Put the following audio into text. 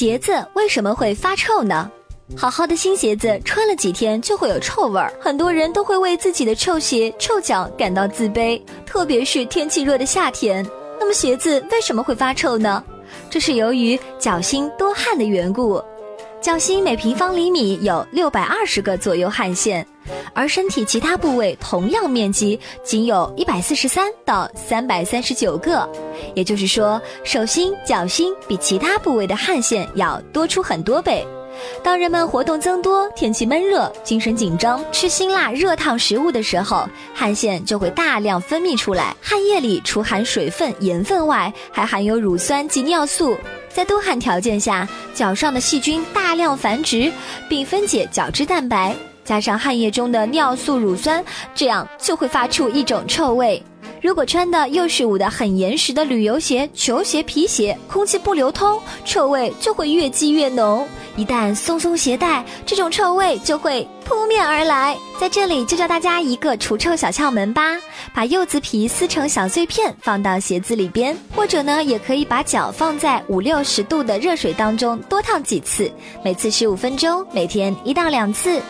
鞋子为什么会发臭呢？好好的新鞋子穿了几天就会有臭味儿，很多人都会为自己的臭鞋、臭脚感到自卑，特别是天气热的夏天。那么鞋子为什么会发臭呢？这是由于脚心多汗的缘故。脚心每平方厘米有六百二十个左右汗腺，而身体其他部位同样面积仅有一百四十三到三百三十九个，也就是说，手心、脚心比其他部位的汗腺要多出很多倍。当人们活动增多、天气闷热、精神紧张、吃辛辣热烫食物的时候，汗腺就会大量分泌出来。汗液里除含水分、盐分外，还含有乳酸及尿素。在多汗条件下，脚上的细菌大量繁殖，并分解角质蛋白，加上汗液中的尿素、乳酸，这样就会发出一种臭味。如果穿的又是捂得很严实的旅游鞋、球鞋、皮鞋，空气不流通，臭味就会越积越浓。一旦松松鞋带，这种臭味就会扑面而来。在这里就教大家一个除臭小窍门吧：把柚子皮撕成小碎片，放到鞋子里边，或者呢，也可以把脚放在五六十度的热水当中多烫几次，每次十五分钟，每天一到两次。